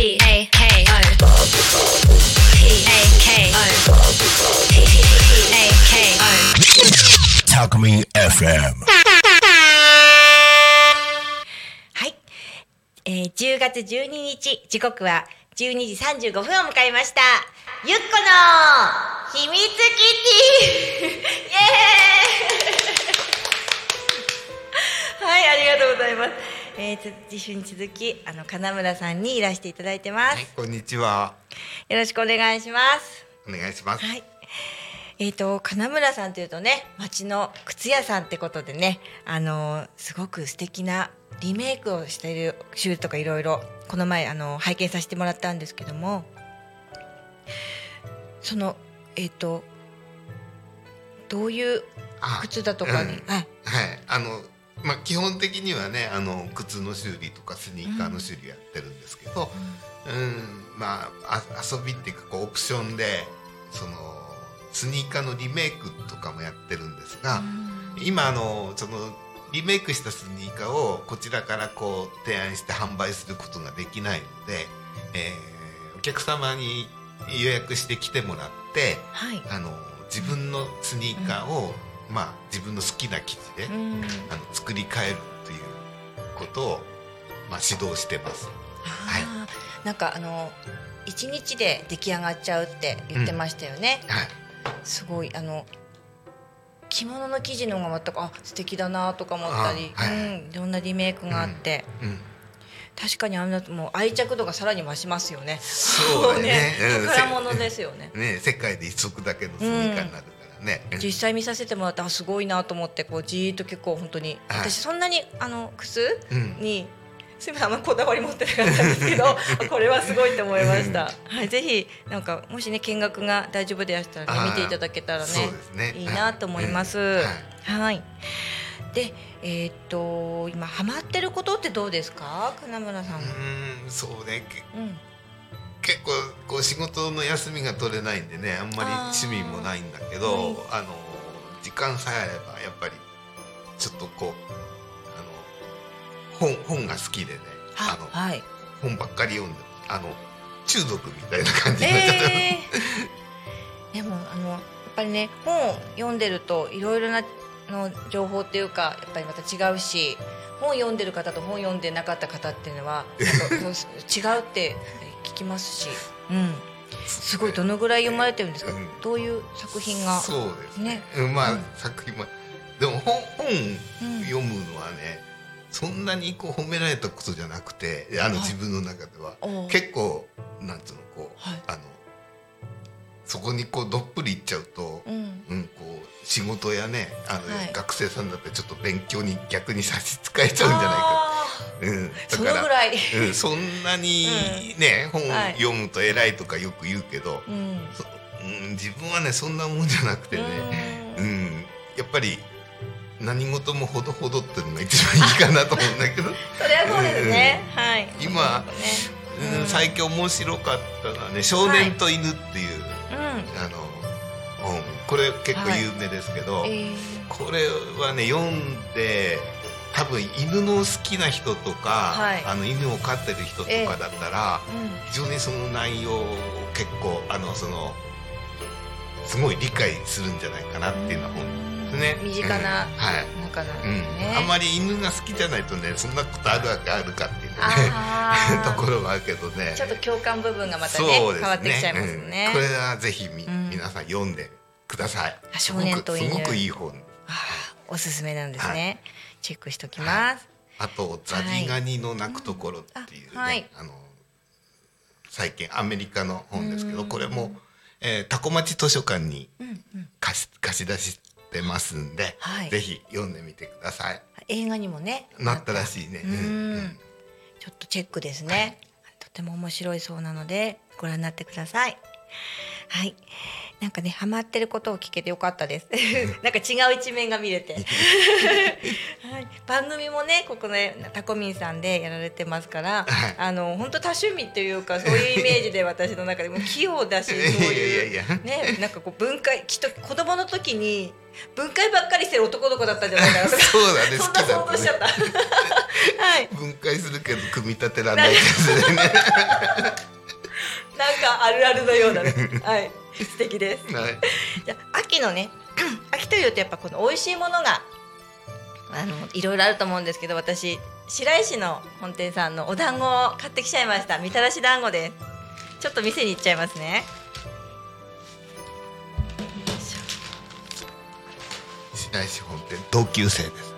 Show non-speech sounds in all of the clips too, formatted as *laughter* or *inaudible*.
P A K O P A K O P A K O タコミン FM はい、えー、10月12日時刻は12時35分を迎えました。ゆっこの秘密基地。*laughs* イエーイ。はいありがとうございます。えー、つ次週に続きあの金村さんにいらしていただいてます、はい、こんにちは。よろしくお願いしますお願いします。はい。えー、と金村さんというとね町の靴屋さんってことでねあのーすごく素敵なリメイクをしているシューズとかいろいろこの前あの拝見させてもらったんですけどもそのえっ、とどういうあ靴だとかに、うんあはい、あの、まあ、基本的にはね、あの靴の修理とかスニーカーの修理やってるんですけど。うん、まあ、あ、遊びっていうか、こうオプションで、その。スニーカーのリメイクとかもやってるんですが、今あのそのリメイクしたスニーカーをこちらからこう提案して販売することができないので、えーお客様に予約して来てもらってはい、あの自分のスニーカーを、まあ、自分の好きな生地で、うん。あの作り変えるということを、まあ、指導してます。はい。なんかあの一日で出来上がっちゃうって言ってましたよね、はい。すごいあの着物の生地の方が全くあ素敵だなとか思ったり、あはい。うん、いろんなリメイクがあって、うん、確かにあんなもう愛着度がさらに増しますよね。そうね。*laughs* うん。宝物ですよね。ね世界で一足だけのスニーカーになる。からね。実際見させてもらってあすごいなと思ってこうじーっと結構本当にはい私そんなにあの靴うんにすみませんあんまこだわり持ってなかったんですけど *laughs* これはすごいと思いました。はいぜひなんかもしね見学が大丈夫でしたらね見ていただけたらねねいいなと思います。はいはい。でえーっと今ハマってることってどうですか？金村さん。うーんそうねけうん。結構こう仕事の休みが取れないんでねあんまり趣味もないんだけどあの時間さえあればやっぱりちょっとこうあの本本が好きでねあのはい。本ばっかり読んであの中毒みたいな感じになっちゃった、えー、*laughs* でもあのやっぱりね本を読んでるといろいろなの情報っていうかやっぱりまた違うし本読んでる方と本読んでなかった方っていうのは *laughs* 違うって聞きますし、うん、すごいどのぐらい読まれてるんですか、うん。どういう作品が？そうですね。まあ、うん。作品もでも本本うん。読むのはね、そんなにこう褒められたことじゃなくてあのはい。自分の中では、おう結構なんつうのこう、はい。あのそこにこうどっぷりいっちゃうと、うん。うん、こう仕事やねあの、はい。学生さんだってちょっと勉強に逆に差し支えちゃうんじゃないか、あうん、ーそのぐらい、うん、*laughs* そんなにね、本はい。読むと偉いとかよく言うけど、うん。そうん、自分はねそんなもんじゃなくてね、ううん。ん、やっぱり何事もほどほどっていうのが一番いいかなと思うんだけど、*laughs* それはそうですね、はい。今ね。うん、最近面白かったのはね「少年と犬」っていう、うん。あの本。これ結構有名ですけど、えー。これはね読んで多分犬の好きな人とか、はい。あの犬を飼ってる人とかだったら、うん。非常にその内容を結構あのそのすごい理解するんじゃないかなっていうような本ですね。身近なうんはい。中なんうん。ですね。あんまり犬が好きじゃないとねそんなことあるわけあるかっていうね *laughs* ところはあるけどね。ちょっと共感部分がまたねそうです変わってきちゃいますね。うん。これはぜひみ、うん。皆さん読んでください。あ少年と犬。すごくいい本おすすめなんですね。チェックしときます。あと「ザギガニの鳴くところ」っていうね、あはいあの最近アメリカの本ですけどうんこれも、えー、タコ町図書館にうんうん。貸し貸し出してますんで、はいぜひ読んでみてください映画にもねなったらしいねうんうんちょっとチェックですね。とても面白いそうなのでご覧になってください。はい。なんかねハマってることを聞けてよかったです。*laughs* なんか違う一面が見れて。*laughs* はい、番組もねここねタコミンさんでやられてますから、はいあの本当多趣味っていうかそういうイメージで私の中でも器用だし *laughs* そういうねなんかこう分解きっと子供の時に分解ばっかりしてる男の子だったんじゃないかなとかそうだねそんな想像しちゃった。はい分解するけど組み立てられないですね。なんかあるあるのようだねはい *laughs* 素敵ですはい。じゃあ秋のね *clears throat* 秋というとやっぱこの美味しいものがあのいろいろあると思うんですけど私白石の本店さんのお団子を買ってきちゃいましたみたらし団子ですちょっと店に行っちゃいますね白石本店同級生です。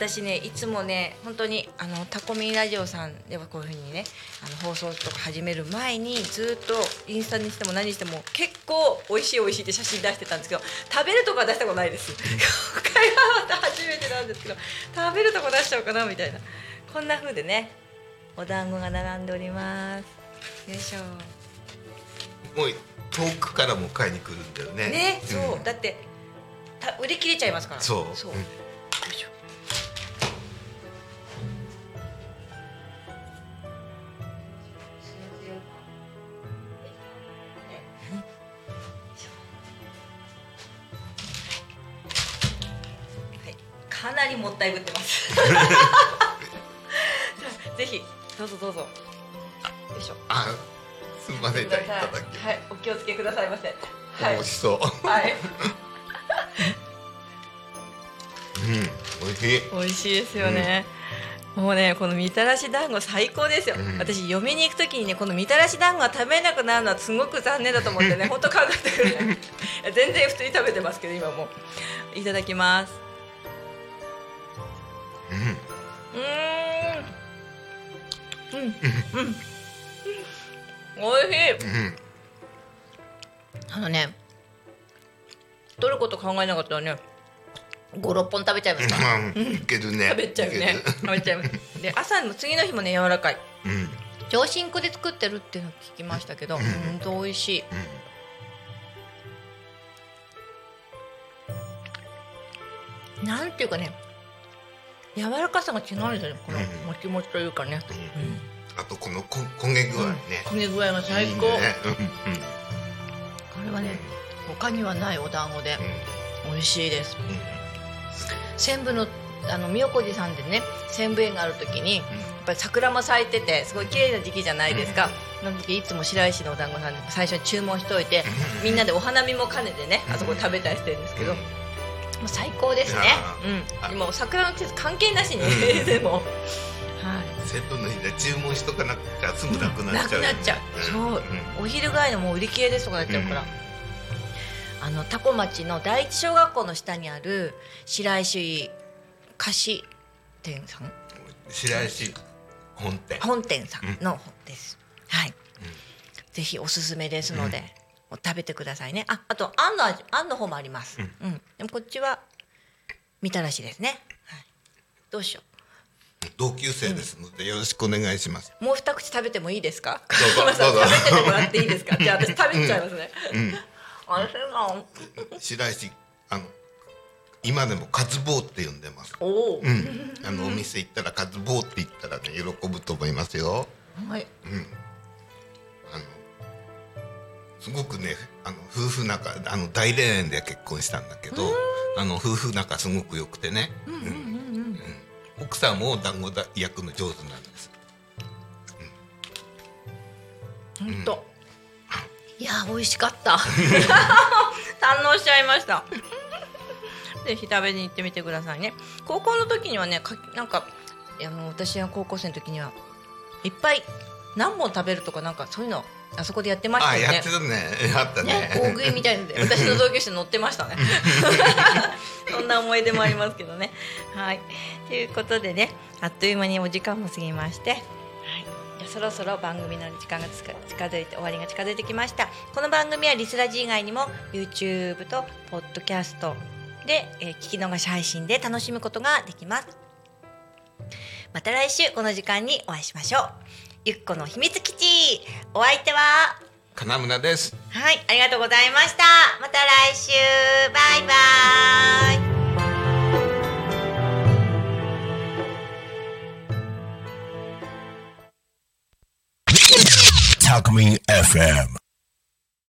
私ねいつもね本当にあのタコミンラジオさんではこういうふうにねあの放送とか始める前にずっとインスタにしても何にしても結構美味しい美味しいって写真出してたんですけど食べるとこは出したことないです。今回はまた初めてなんですけど食べるとこ出しちゃおうかなみたいな。こんな風でねお団子が並んでおります。よいしょ。もう遠くからも買いに来るんだよね。ね、そう、ん。だってた売り切れちゃいますから。そう。そう。うんかなりもったいぶってます。*laughs* ぜひどうぞどうぞ。よいしょ。あ、すみませんいただき。はい、お気をつけくださいませ。はい美味。しそう。はい。*laughs* うん、美味しい。美味しいですよね、もうねこのみたらし団子最高ですよ、うん私嫁に行く時にねこのみたらし団子が食べれなくなるのはすごく残念だと思ってね本当考えてくれない *laughs* 全然普通に食べてますけど今もういただきますうん。うん。美味しい。うん、あのね取ること考えなかったらね56本食べちゃいますからうん、いけるね。食べちゃうね。食べちゃいます *laughs* で朝の次の日もね柔らかい。うん、うん、上新粉で作ってるっていうのを聞きましたけど、うん。本当美味しい。なんていうかね、柔らかさが違うんですよね。このうんもちもちというかね。あとこのこ焦げ具合ね。焦げ具合が最高。ねこれはね、他にはないお団子で美味しいです。千部のあの宮古寺さんでね、千部園がある時に。やっぱり桜も咲いててすごい綺麗な時期じゃないですか、その時いつも白石のお団子さんで最初に注文しておいて、みんなでお花見も兼ねてねあそこで食べたりしてるんですけど、もう最高ですねあ。うん。でも桜の季節関係なしに、*laughs* でも。はい。セットの日で注文しとかなくちゃすぐなくななっちゃうよね。くなっちゃう。そう。お昼ぐらいのもう売り切れですとかなっちゃうから。あの多古町の第一小学校の下にある白石菓子店さん？白石本店。本店さんのです。はい。ぜひおすすめですので、食べてくださいね。あ、あとあんの味、あんの方もあります。うん。でもこっちはみたらしですね。はい。どうしよ同級生ですのでよろしくお願いします。う。もう二口食べてもいいですか？どうぞ *laughs* 食べててもらっていいですか？じゃあ私食べちゃいますね。うん。白石あの今でもカズボーって呼んでます。おおう。ん。あのお店行ったらカズボーって言ったらね喜ぶと思いますよ。はい。うん。あのすごくねあの夫婦仲あの大恋愛で結婚したんだけど、あの夫婦仲すごく良くてね。うんうん奥さんも団子だ焼くの上手なんです。本当。いや美味しかった。*laughs* 堪能しちゃいました。ぜひ食べに行ってみてくださいね。高校の時にはね、かなんかあの私が高校生の時にはいっぱい何本食べるとかなんかそういうのあそこでやってましたよね。あやって。たね。*laughs* あったね。ね、大食いみたいので *laughs* 私の同級生乗ってましたね。*laughs* そんな思い出もありますけどね。はい。ということでねあっという間にお時間も過ぎまして、はい、じゃあそろそろ番組の時間が近づいて終わりが近づいてきました。この番組はリスラジ以外にも YouTube と Podcast で、えー聞き逃し配信で楽しむことができます。また来週この時間にお会いしましょうゆっこの秘密基地お相手は金村ですはい、ありがとうございました。また来週、バイバイ。Talk Me FM.